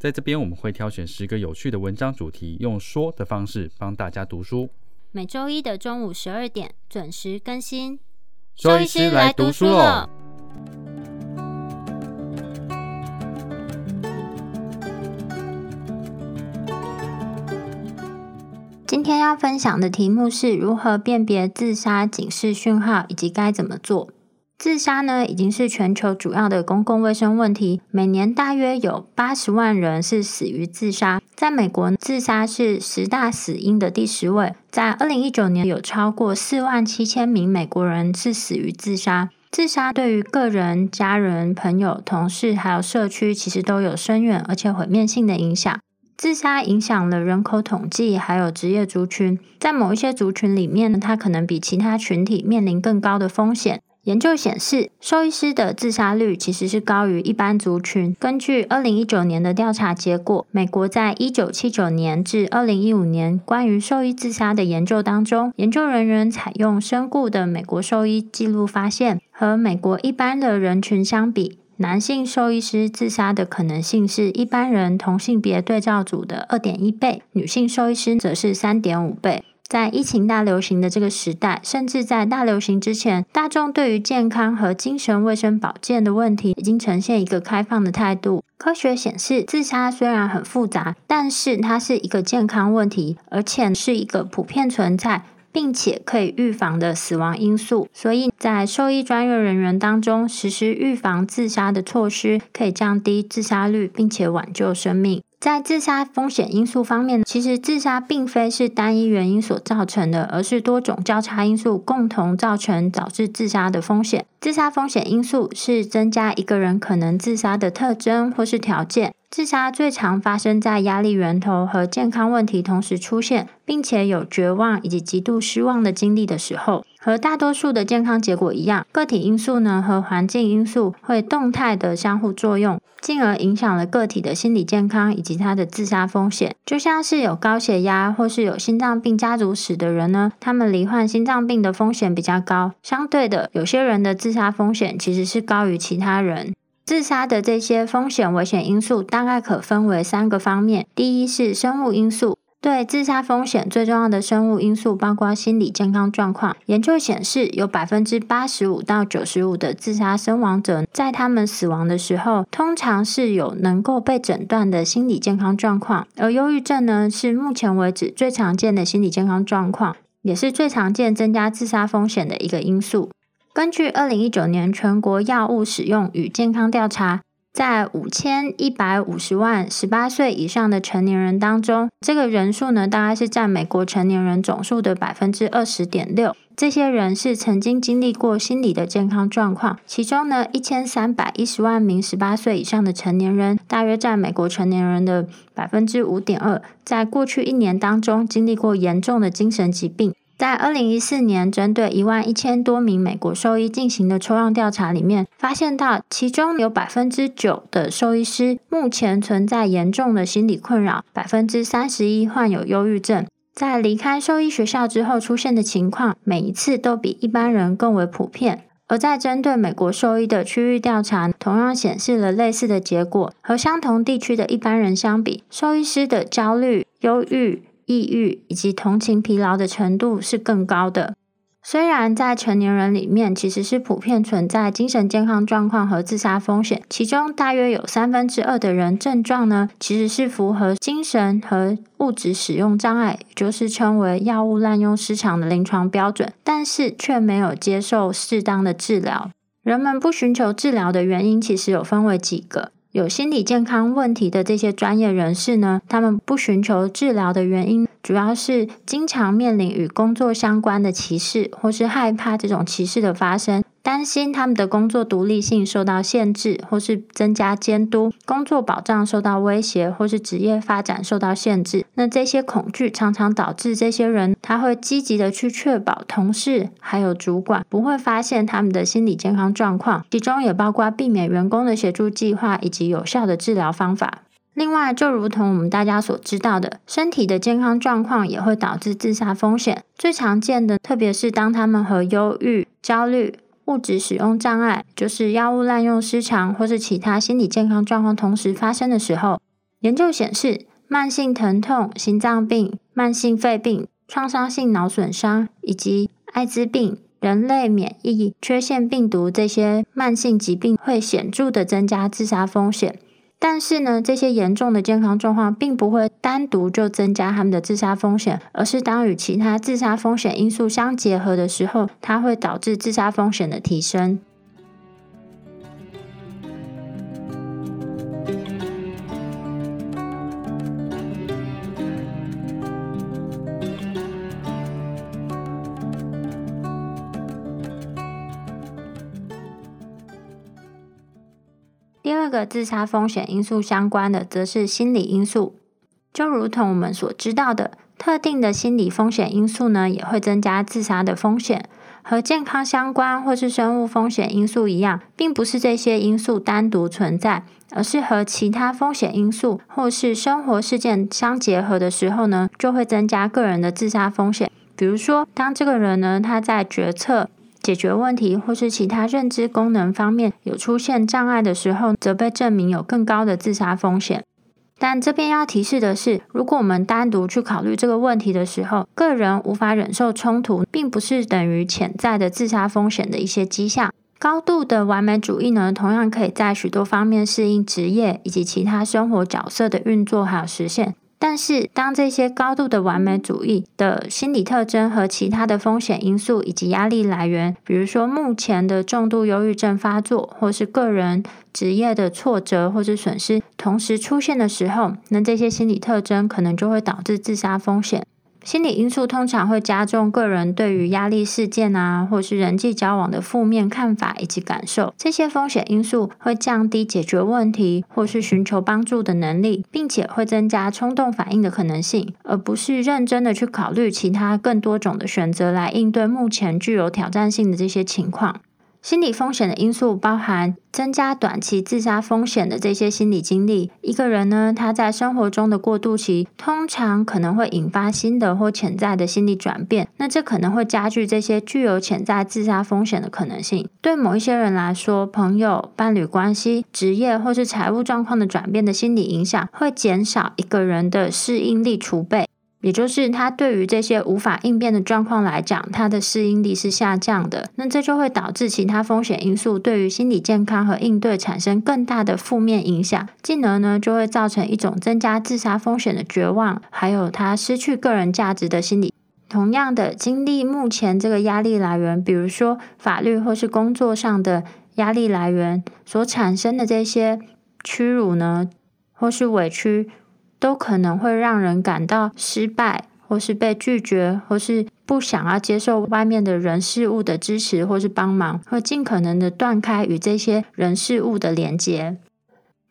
在这边我们会挑选十个有趣的文章主题，用说的方式帮大家读书。每周一的中午十二点准时更新。周医师来读书了。今天要分享的题目是如何辨别自杀警示讯号，以及该怎么做。自杀呢，已经是全球主要的公共卫生问题。每年大约有八十万人是死于自杀。在美国，自杀是十大死因的第十位。在二零一九年，有超过四万七千名美国人是死于自杀。自杀对于个人、家人、朋友、同事还有社区，其实都有深远而且毁灭性的影响。自杀影响了人口统计，还有职业族群。在某一些族群里面呢，它可能比其他群体面临更高的风险。研究显示，兽医师的自杀率其实是高于一般族群。根据二零一九年的调查结果，美国在一九七九年至二零一五年关于兽医自杀的研究当中，研究人员采用身故的美国兽医记录发现，和美国一般的人群相比。男性兽医师自杀的可能性是一般人同性别对照组的二点一倍，女性兽医师则是三点五倍。在疫情大流行的这个时代，甚至在大流行之前，大众对于健康和精神卫生保健的问题已经呈现一个开放的态度。科学显示，自杀虽然很复杂，但是它是一个健康问题，而且是一个普遍存在。并且可以预防的死亡因素，所以在兽医专业人员当中实施预防自杀的措施，可以降低自杀率，并且挽救生命。在自杀风险因素方面，其实自杀并非是单一原因所造成的，而是多种交叉因素共同造成导致自杀的风险。自杀风险因素是增加一个人可能自杀的特征或是条件。自杀最常发生在压力源头和健康问题同时出现，并且有绝望以及极度失望的经历的时候。和大多数的健康结果一样，个体因素呢和环境因素会动态的相互作用，进而影响了个体的心理健康以及他的自杀风险。就像是有高血压或是有心脏病家族史的人呢，他们罹患心脏病的风险比较高。相对的，有些人的自杀风险其实是高于其他人。自杀的这些风险危险因素大概可分为三个方面：第一是生物因素。对自杀风险最重要的生物因素包括心理健康状况。研究显示，有百分之八十五到九十五的自杀身亡者，在他们死亡的时候，通常是有能够被诊断的心理健康状况。而忧郁症呢，是目前为止最常见的心理健康状况，也是最常见增加自杀风险的一个因素。根据二零一九年全国药物使用与健康调查。在五千一百五十万十八岁以上的成年人当中，这个人数呢，大概是占美国成年人总数的百分之二十点六。这些人是曾经经历过心理的健康状况，其中呢，一千三百一十万名十八岁以上的成年人，大约占美国成年人的百分之五点二，在过去一年当中经历过严重的精神疾病。在二零一四年，针对一万一千多名美国兽医进行的抽样调查里面，发现到其中有百分之九的兽医师目前存在严重的心理困扰，百分之三十一患有忧郁症。在离开兽医学校之后出现的情况，每一次都比一般人更为普遍。而在针对美国兽医的区域调查，同样显示了类似的结果。和相同地区的一般人相比，兽医师的焦虑、忧郁。抑郁以及同情疲劳的程度是更高的。虽然在成年人里面其实是普遍存在精神健康状况和自杀风险，其中大约有三分之二的人症状呢其实是符合精神和物质使用障碍，也就是称为药物滥用失常的临床标准，但是却没有接受适当的治疗。人们不寻求治疗的原因其实有分为几个。有心理健康问题的这些专业人士呢，他们不寻求治疗的原因，主要是经常面临与工作相关的歧视，或是害怕这种歧视的发生。担心他们的工作独立性受到限制，或是增加监督，工作保障受到威胁，或是职业发展受到限制。那这些恐惧常常导致这些人，他会积极的去确保同事还有主管不会发现他们的心理健康状况，其中也包括避免员工的协助计划以及有效的治疗方法。另外，就如同我们大家所知道的，身体的健康状况也会导致自杀风险。最常见的，特别是当他们和忧郁、焦虑、物质使用障碍，就是药物滥用失常，或是其他心理健康状况同时发生的时候，研究显示，慢性疼痛、心脏病、慢性肺病、创伤性脑损伤以及艾滋病、人类免疫缺陷病毒这些慢性疾病，会显著的增加自杀风险。但是呢，这些严重的健康状况并不会单独就增加他们的自杀风险，而是当与其他自杀风险因素相结合的时候，它会导致自杀风险的提升。第二个自杀风险因素相关的，则是心理因素。就如同我们所知道的，特定的心理风险因素呢，也会增加自杀的风险。和健康相关或是生物风险因素一样，并不是这些因素单独存在，而是和其他风险因素或是生活事件相结合的时候呢，就会增加个人的自杀风险。比如说，当这个人呢，他在决策。解决问题或是其他认知功能方面有出现障碍的时候，则被证明有更高的自杀风险。但这边要提示的是，如果我们单独去考虑这个问题的时候，个人无法忍受冲突，并不是等于潜在的自杀风险的一些迹象。高度的完美主义呢，同样可以在许多方面适应职业以及其他生活角色的运作还有实现。但是，当这些高度的完美主义的心理特征和其他的风险因素以及压力来源，比如说目前的重度忧郁症发作，或是个人职业的挫折或是损失同时出现的时候，那这些心理特征可能就会导致自杀风险。心理因素通常会加重个人对于压力事件啊，或是人际交往的负面看法以及感受。这些风险因素会降低解决问题或是寻求帮助的能力，并且会增加冲动反应的可能性，而不是认真的去考虑其他更多种的选择来应对目前具有挑战性的这些情况。心理风险的因素包含增加短期自杀风险的这些心理经历。一个人呢，他在生活中的过渡期，通常可能会引发新的或潜在的心理转变。那这可能会加剧这些具有潜在自杀风险的可能性。对某一些人来说，朋友、伴侣关系、职业或是财务状况的转变的心理影响，会减少一个人的适应力储备。也就是他对于这些无法应变的状况来讲，他的适应力是下降的。那这就会导致其他风险因素对于心理健康和应对产生更大的负面影响，进而呢就会造成一种增加自杀风险的绝望，还有他失去个人价值的心理。同样的，经历目前这个压力来源，比如说法律或是工作上的压力来源所产生的这些屈辱呢，或是委屈。都可能会让人感到失败，或是被拒绝，或是不想要接受外面的人事物的支持或是帮忙，会尽可能的断开与这些人事物的连接。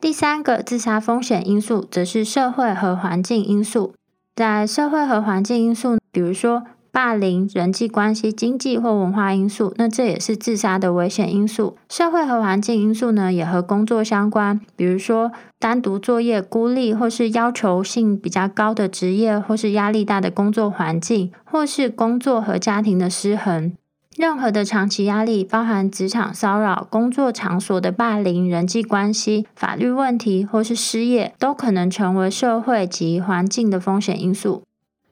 第三个自杀风险因素则是社会和环境因素。在社会和环境因素，比如说。霸凌、人际关系、经济或文化因素，那这也是自杀的危险因素。社会和环境因素呢，也和工作相关，比如说单独作业、孤立或是要求性比较高的职业，或是压力大的工作环境，或是工作和家庭的失衡。任何的长期压力，包含职场骚扰、工作场所的霸凌、人际关系、法律问题或是失业，都可能成为社会及环境的风险因素。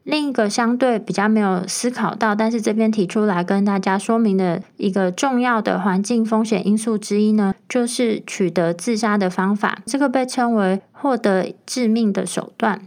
另一个相对比较没有思考到，但是这边提出来跟大家说明的一个重要的环境风险因素之一呢，就是取得自杀的方法。这个被称为获得致命的手段。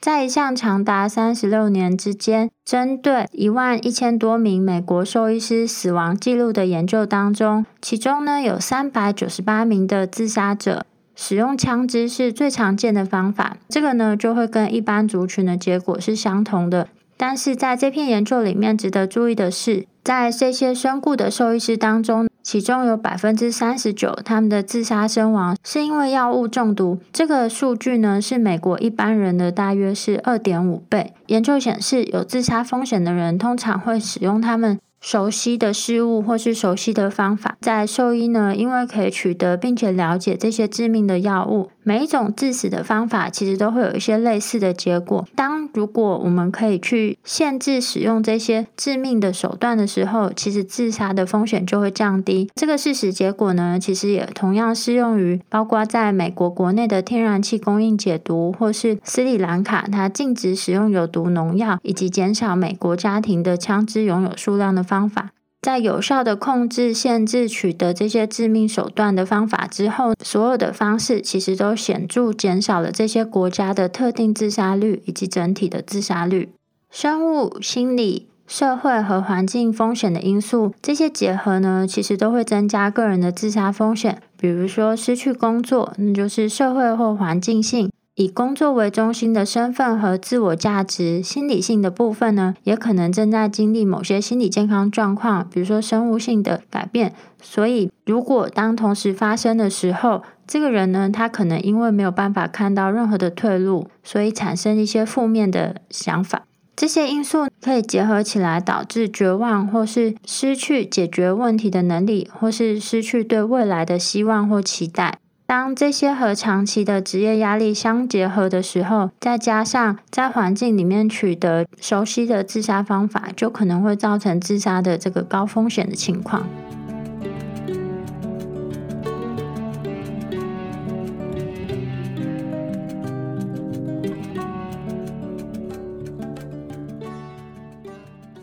在一项长达三十六年之间，针对一万一千多名美国兽医师死亡记录的研究当中，其中呢有三百九十八名的自杀者。使用枪支是最常见的方法，这个呢就会跟一般族群的结果是相同的。但是在这篇研究里面，值得注意的是，在这些身故的受益师当中，其中有百分之三十九他们的自杀身亡是因为药物中毒。这个数据呢是美国一般人的大约是二点五倍。研究显示，有自杀风险的人通常会使用他们。熟悉的事物或是熟悉的方法，在兽医呢，因为可以取得并且了解这些致命的药物，每一种致死的方法其实都会有一些类似的结果。当如果我们可以去限制使用这些致命的手段的时候，其实自杀的风险就会降低。这个事实结果呢，其实也同样适用于包括在美国国内的天然气供应解毒，或是斯里兰卡它禁止使用有毒农药，以及减少美国家庭的枪支拥有数量的方。方法在有效的控制、限制取得这些致命手段的方法之后，所有的方式其实都显著减少了这些国家的特定自杀率以及整体的自杀率。生物、心理、社会和环境风险的因素，这些结合呢，其实都会增加个人的自杀风险。比如说失去工作，那就是社会或环境性。以工作为中心的身份和自我价值，心理性的部分呢，也可能正在经历某些心理健康状况，比如说生物性的改变。所以，如果当同时发生的时候，这个人呢，他可能因为没有办法看到任何的退路，所以产生一些负面的想法。这些因素可以结合起来，导致绝望，或是失去解决问题的能力，或是失去对未来的希望或期待。当这些和长期的职业压力相结合的时候，再加上在环境里面取得熟悉的自杀方法，就可能会造成自杀的这个高风险的情况。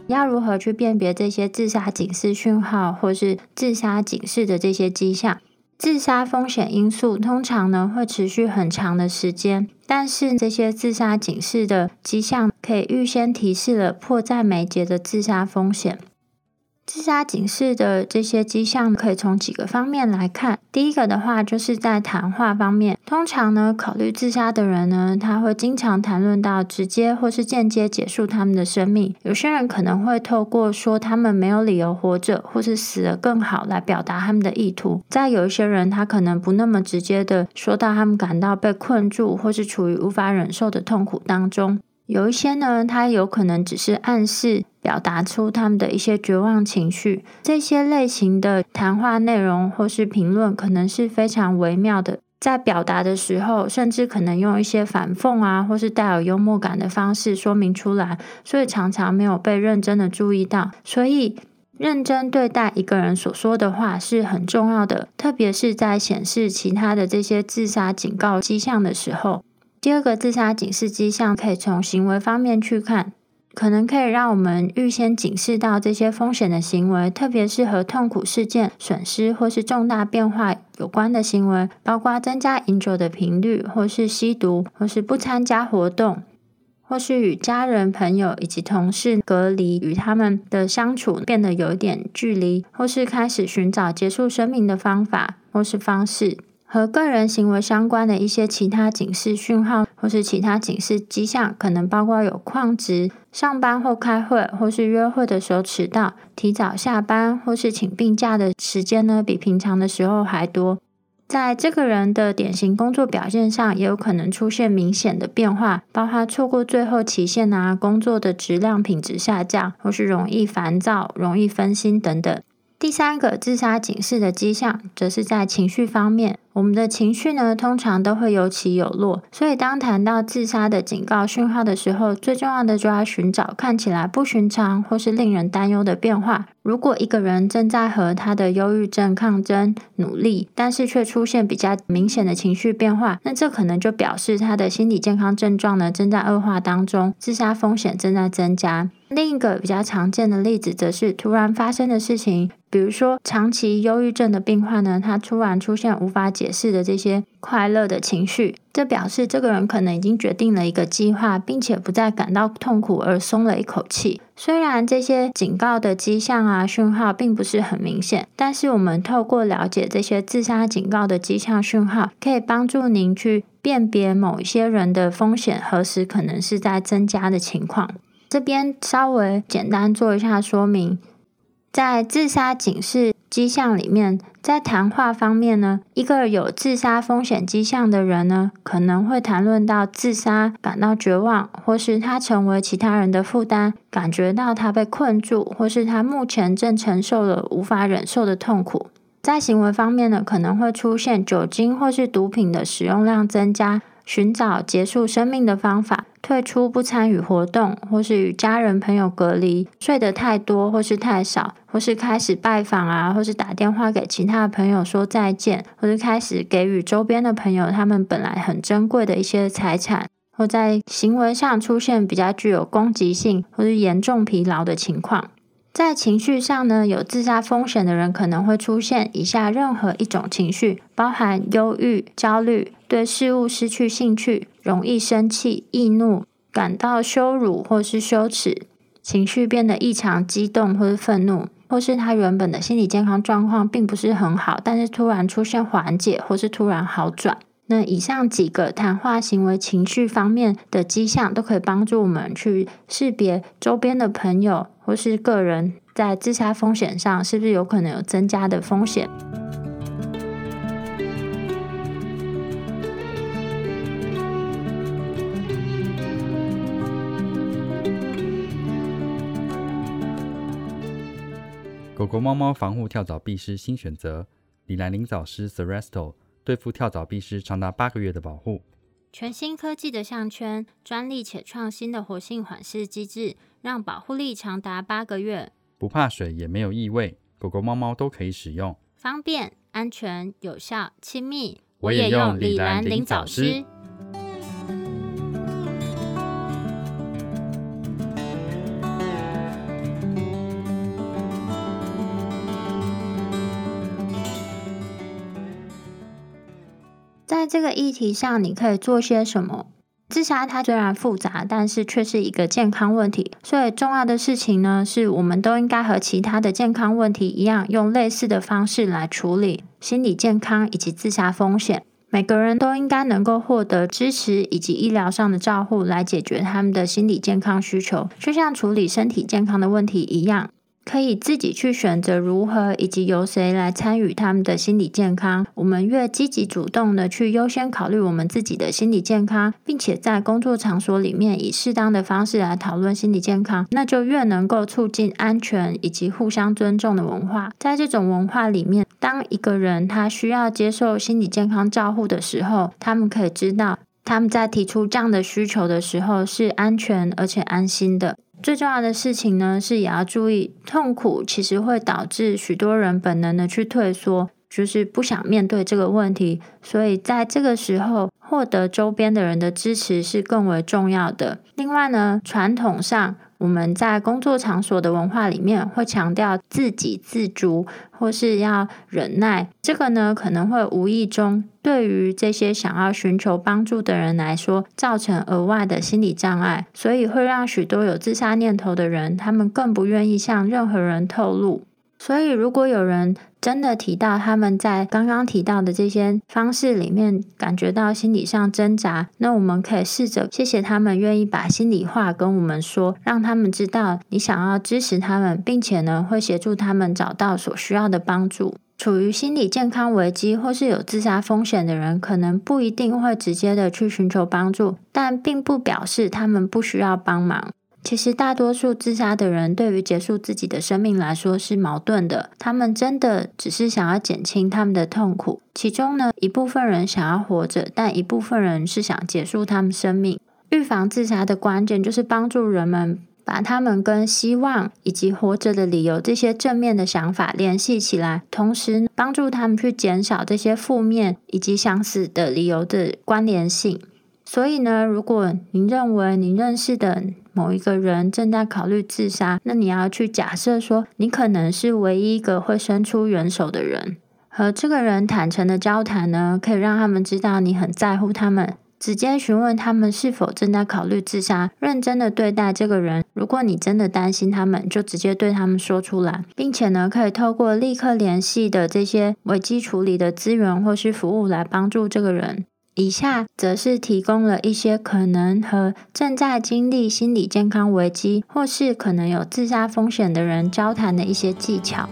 要如何去辨别这些自杀警示讯号，或是自杀警示的这些迹象？自杀风险因素通常呢会持续很长的时间，但是这些自杀警示的迹象可以预先提示了迫在眉睫的自杀风险。自杀警示的这些迹象可以从几个方面来看。第一个的话，就是在谈话方面，通常呢，考虑自杀的人呢，他会经常谈论到直接或是间接结束他们的生命。有些人可能会透过说他们没有理由活着，或是死了更好来表达他们的意图。再有一些人，他可能不那么直接的说到他们感到被困住，或是处于无法忍受的痛苦当中。有一些呢，他有可能只是暗示表达出他们的一些绝望情绪。这些类型的谈话内容或是评论，可能是非常微妙的，在表达的时候，甚至可能用一些反讽啊，或是带有幽默感的方式说明出来，所以常常没有被认真的注意到。所以，认真对待一个人所说的话是很重要的，特别是在显示其他的这些自杀警告迹象的时候。第二个自杀警示迹象，可以从行为方面去看，可能可以让我们预先警示到这些风险的行为，特别是和痛苦事件、损失或是重大变化有关的行为，包括增加饮酒的频率，或是吸毒，或是不参加活动，或是与家人、朋友以及同事隔离，与他们的相处变得有一点距离，或是开始寻找结束生命的方法或是方式。和个人行为相关的一些其他警示讯号，或是其他警示迹象，可能包括有旷职、上班或开会，或是约会的时候迟到、提早下班，或是请病假的时间呢，比平常的时候还多。在这个人的典型工作表现上，也有可能出现明显的变化，包括错过最后期限啊，工作的质量品质下降，或是容易烦躁、容易分心等等。第三个自杀警示的迹象，则是在情绪方面。我们的情绪呢，通常都会有起有落，所以当谈到自杀的警告讯号的时候，最重要的就要寻找看起来不寻常或是令人担忧的变化。如果一个人正在和他的忧郁症抗争努力，但是却出现比较明显的情绪变化，那这可能就表示他的心理健康症状呢正在恶化当中，自杀风险正在增加。另一个比较常见的例子，则是突然发生的事情，比如说长期忧郁症的病患呢，他突然出现无法解释的这些快乐的情绪，这表示这个人可能已经决定了一个计划，并且不再感到痛苦而松了一口气。虽然这些警告的迹象啊讯号并不是很明显，但是我们透过了解这些自杀警告的迹象讯号，可以帮助您去辨别某一些人的风险何时可能是在增加的情况。这边稍微简单做一下说明，在自杀警示迹象里面，在谈话方面呢，一个有自杀风险迹象的人呢，可能会谈论到自杀，感到绝望，或是他成为其他人的负担，感觉到他被困住，或是他目前正承受了无法忍受的痛苦。在行为方面呢，可能会出现酒精或是毒品的使用量增加。寻找结束生命的方法，退出不参与活动，或是与家人朋友隔离，睡得太多或是太少，或是开始拜访啊，或是打电话给其他的朋友说再见，或是开始给予周边的朋友他们本来很珍贵的一些财产，或在行为上出现比较具有攻击性或是严重疲劳的情况。在情绪上呢，有自杀风险的人可能会出现以下任何一种情绪，包含忧郁、焦虑、对事物失去兴趣、容易生气、易怒、感到羞辱或是羞耻、情绪变得异常激动或是愤怒，或是他原本的心理健康状况并不是很好，但是突然出现缓解或是突然好转。那以上几个谈话行为、情绪方面的迹象，都可以帮助我们去识别周边的朋友。或是个人在自杀风险上，是不是有可能有增加的风险？狗狗、猫猫防护跳蚤必施新选择——李兰灵藻虱 s e r e s t o 对付跳蚤必施长达八个月的保护。全新科技的项圈，专利且创新的活性缓释机制。让保护力长达八个月，不怕水也没有异味，狗狗、猫猫都可以使用，方便、安全、有效、亲密。我也用李兰灵藻湿。在这个议题上，你可以做些什么？自杀它虽然复杂，但是却是一个健康问题。所以重要的事情呢，是我们都应该和其他的健康问题一样，用类似的方式来处理心理健康以及自杀风险。每个人都应该能够获得支持以及医疗上的照护，来解决他们的心理健康需求，就像处理身体健康的问题一样。可以自己去选择如何以及由谁来参与他们的心理健康。我们越积极主动的去优先考虑我们自己的心理健康，并且在工作场所里面以适当的方式来讨论心理健康，那就越能够促进安全以及互相尊重的文化。在这种文化里面，当一个人他需要接受心理健康照护的时候，他们可以知道他们在提出这样的需求的时候是安全而且安心的。最重要的事情呢，是也要注意，痛苦其实会导致许多人本能的去退缩，就是不想面对这个问题。所以在这个时候，获得周边的人的支持是更为重要的。另外呢，传统上。我们在工作场所的文化里面会强调自给自足，或是要忍耐。这个呢，可能会无意中对于这些想要寻求帮助的人来说，造成额外的心理障碍，所以会让许多有自杀念头的人，他们更不愿意向任何人透露。所以，如果有人真的提到他们在刚刚提到的这些方式里面感觉到心理上挣扎，那我们可以试着谢谢他们愿意把心里话跟我们说，让他们知道你想要支持他们，并且呢会协助他们找到所需要的帮助。处于心理健康危机或是有自杀风险的人，可能不一定会直接的去寻求帮助，但并不表示他们不需要帮忙。其实，大多数自杀的人对于结束自己的生命来说是矛盾的。他们真的只是想要减轻他们的痛苦。其中呢，一部分人想要活着，但一部分人是想结束他们生命。预防自杀的关键就是帮助人们把他们跟希望以及活着的理由这些正面的想法联系起来，同时帮助他们去减少这些负面以及想死的理由的关联性。所以呢，如果您认为您认识的某一个人正在考虑自杀，那你要去假设说，你可能是唯一一个会伸出援手的人。和这个人坦诚的交谈呢，可以让他们知道你很在乎他们。直接询问他们是否正在考虑自杀，认真的对待这个人。如果你真的担心他们，就直接对他们说出来，并且呢，可以透过立刻联系的这些危机处理的资源或是服务来帮助这个人。以下则是提供了一些可能和正在经历心理健康危机，或是可能有自杀风险的人交谈的一些技巧。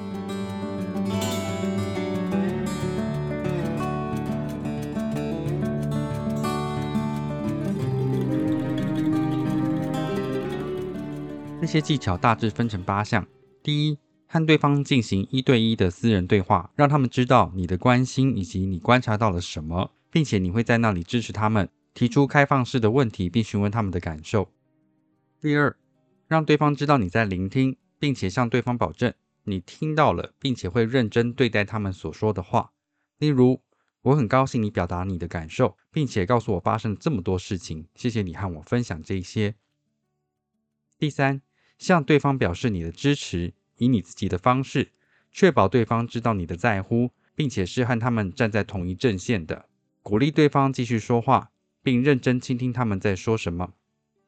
这些技巧大致分成八项，第一，和对方进行一对一的私人对话，让他们知道你的关心以及你观察到了什么。并且你会在那里支持他们，提出开放式的问题，并询问他们的感受。第二，让对方知道你在聆听，并且向对方保证你听到了，并且会认真对待他们所说的话。例如，我很高兴你表达你的感受，并且告诉我发生了这么多事情，谢谢你和我分享这些。第三，向对方表示你的支持，以你自己的方式，确保对方知道你的在乎，并且是和他们站在同一阵线的。鼓励对方继续说话，并认真倾听他们在说什么，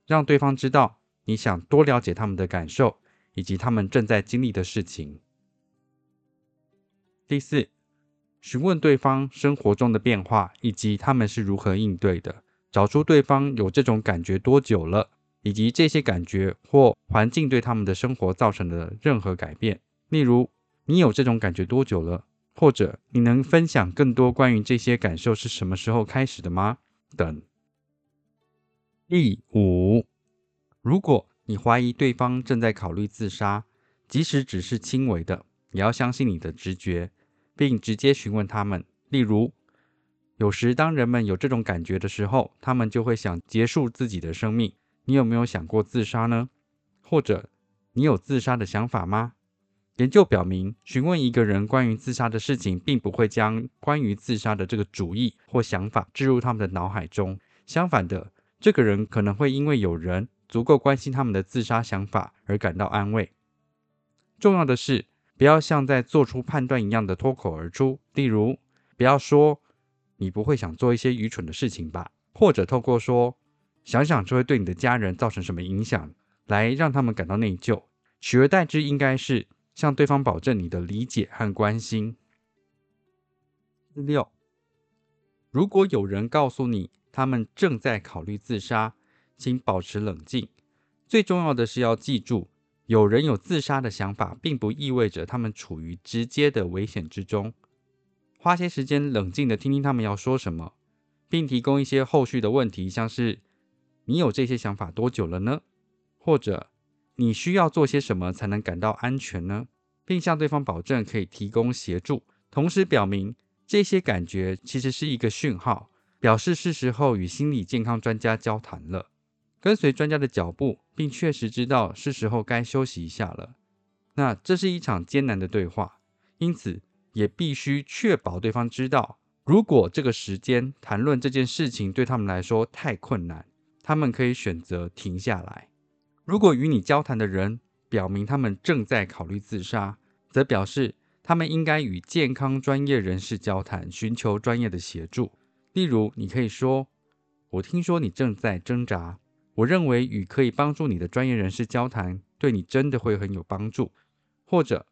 让对方知道你想多了解他们的感受以及他们正在经历的事情。第四，询问对方生活中的变化以及他们是如何应对的，找出对方有这种感觉多久了。以及这些感觉或环境对他们的生活造成的任何改变，例如你有这种感觉多久了，或者你能分享更多关于这些感受是什么时候开始的吗？等。第五，如果你怀疑对方正在考虑自杀，即使只是轻微的，也要相信你的直觉，并直接询问他们。例如，有时当人们有这种感觉的时候，他们就会想结束自己的生命。你有没有想过自杀呢？或者你有自杀的想法吗？研究表明，询问一个人关于自杀的事情，并不会将关于自杀的这个主意或想法置入他们的脑海中。相反的，这个人可能会因为有人足够关心他们的自杀想法而感到安慰。重要的是，不要像在做出判断一样的脱口而出。例如，不要说“你不会想做一些愚蠢的事情吧”，或者透过说。想想这会对你的家人造成什么影响，来让他们感到内疚。取而代之，应该是向对方保证你的理解和关心。六，如果有人告诉你他们正在考虑自杀，请保持冷静。最重要的是要记住，有人有自杀的想法，并不意味着他们处于直接的危险之中。花些时间冷静的听听他们要说什么，并提供一些后续的问题，像是。你有这些想法多久了呢？或者你需要做些什么才能感到安全呢？并向对方保证可以提供协助，同时表明这些感觉其实是一个讯号，表示是时候与心理健康专家交谈了。跟随专家的脚步，并确实知道是时候该休息一下了。那这是一场艰难的对话，因此也必须确保对方知道，如果这个时间谈论这件事情对他们来说太困难。他们可以选择停下来。如果与你交谈的人表明他们正在考虑自杀，则表示他们应该与健康专业人士交谈，寻求专业的协助。例如，你可以说：“我听说你正在挣扎，我认为与可以帮助你的专业人士交谈，对你真的会很有帮助。”或者，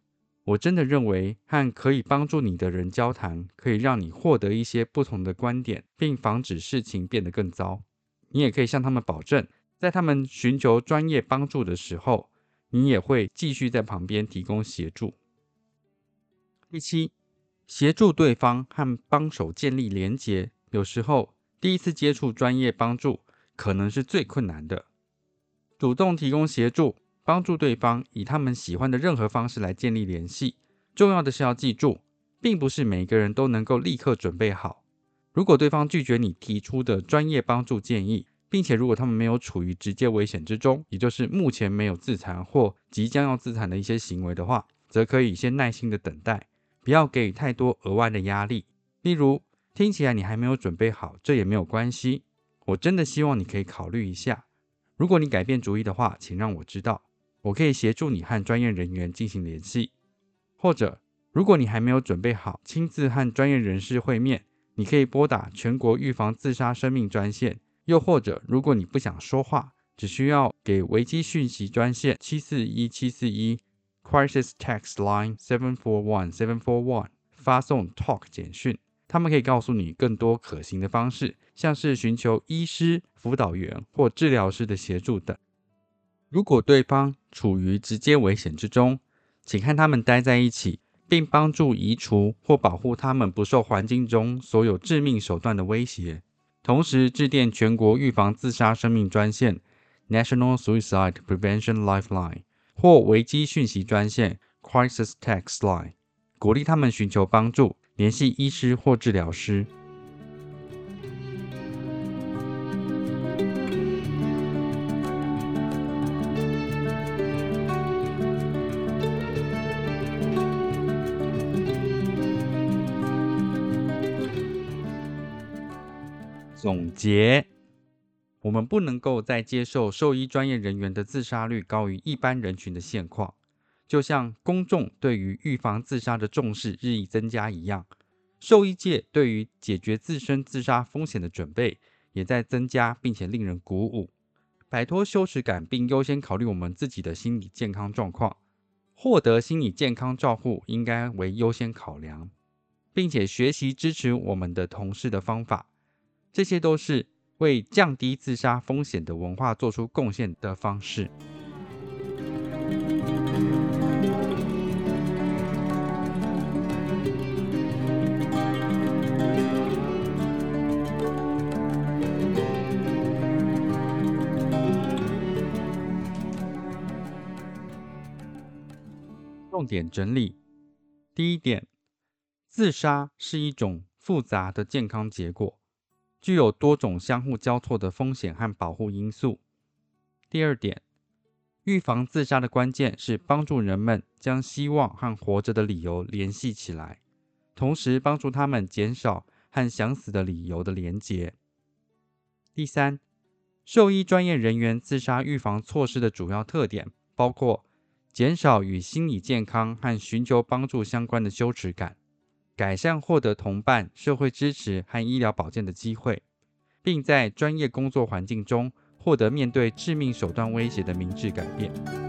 我真的认为和可以帮助你的人交谈，可以让你获得一些不同的观点，并防止事情变得更糟。你也可以向他们保证，在他们寻求专业帮助的时候，你也会继续在旁边提供协助。第七，协助对方和帮手建立连结。有时候，第一次接触专业帮助可能是最困难的。主动提供协助，帮助对方以他们喜欢的任何方式来建立联系。重要的是要记住，并不是每个人都能够立刻准备好。如果对方拒绝你提出的专业帮助建议，并且如果他们没有处于直接危险之中，也就是目前没有自残或即将要自残的一些行为的话，则可以先耐心的等待，不要给予太多额外的压力。例如，听起来你还没有准备好，这也没有关系。我真的希望你可以考虑一下。如果你改变主意的话，请让我知道，我可以协助你和专业人员进行联系。或者，如果你还没有准备好亲自和专业人士会面。你可以拨打全国预防自杀生命专线，又或者如果你不想说话，只需要给危机讯息专线七四一七四一 （Crisis Text Line Seven Four One Seven Four One） 发送 “talk” 简讯，他们可以告诉你更多可行的方式，像是寻求医师、辅导员或治疗师的协助等。如果对方处于直接危险之中，请和他们待在一起。并帮助移除或保护他们不受环境中所有致命手段的威胁。同时致电全国预防自杀生命专线，National Suicide Prevention Lifeline 或危机讯息专线 Crisis Text Line，鼓励他们寻求帮助，联系医师或治疗师。总结：我们不能够再接受兽医专业人员的自杀率高于一般人群的现况，就像公众对于预防自杀的重视日益增加一样，兽医界对于解决自身自杀风险的准备也在增加，并且令人鼓舞。摆脱羞耻感，并优先考虑我们自己的心理健康状况，获得心理健康照护应该为优先考量，并且学习支持我们的同事的方法。这些都是为降低自杀风险的文化做出贡献的方式。重点整理：第一点，自杀是一种复杂的健康结果。具有多种相互交错的风险和保护因素。第二点，预防自杀的关键是帮助人们将希望和活着的理由联系起来，同时帮助他们减少和想死的理由的连结。第三，兽医专业人员自杀预防措施的主要特点包括减少与心理健康和寻求帮助相关的羞耻感。改善获得同伴、社会支持和医疗保健的机会，并在专业工作环境中获得面对致命手段威胁的明智改变。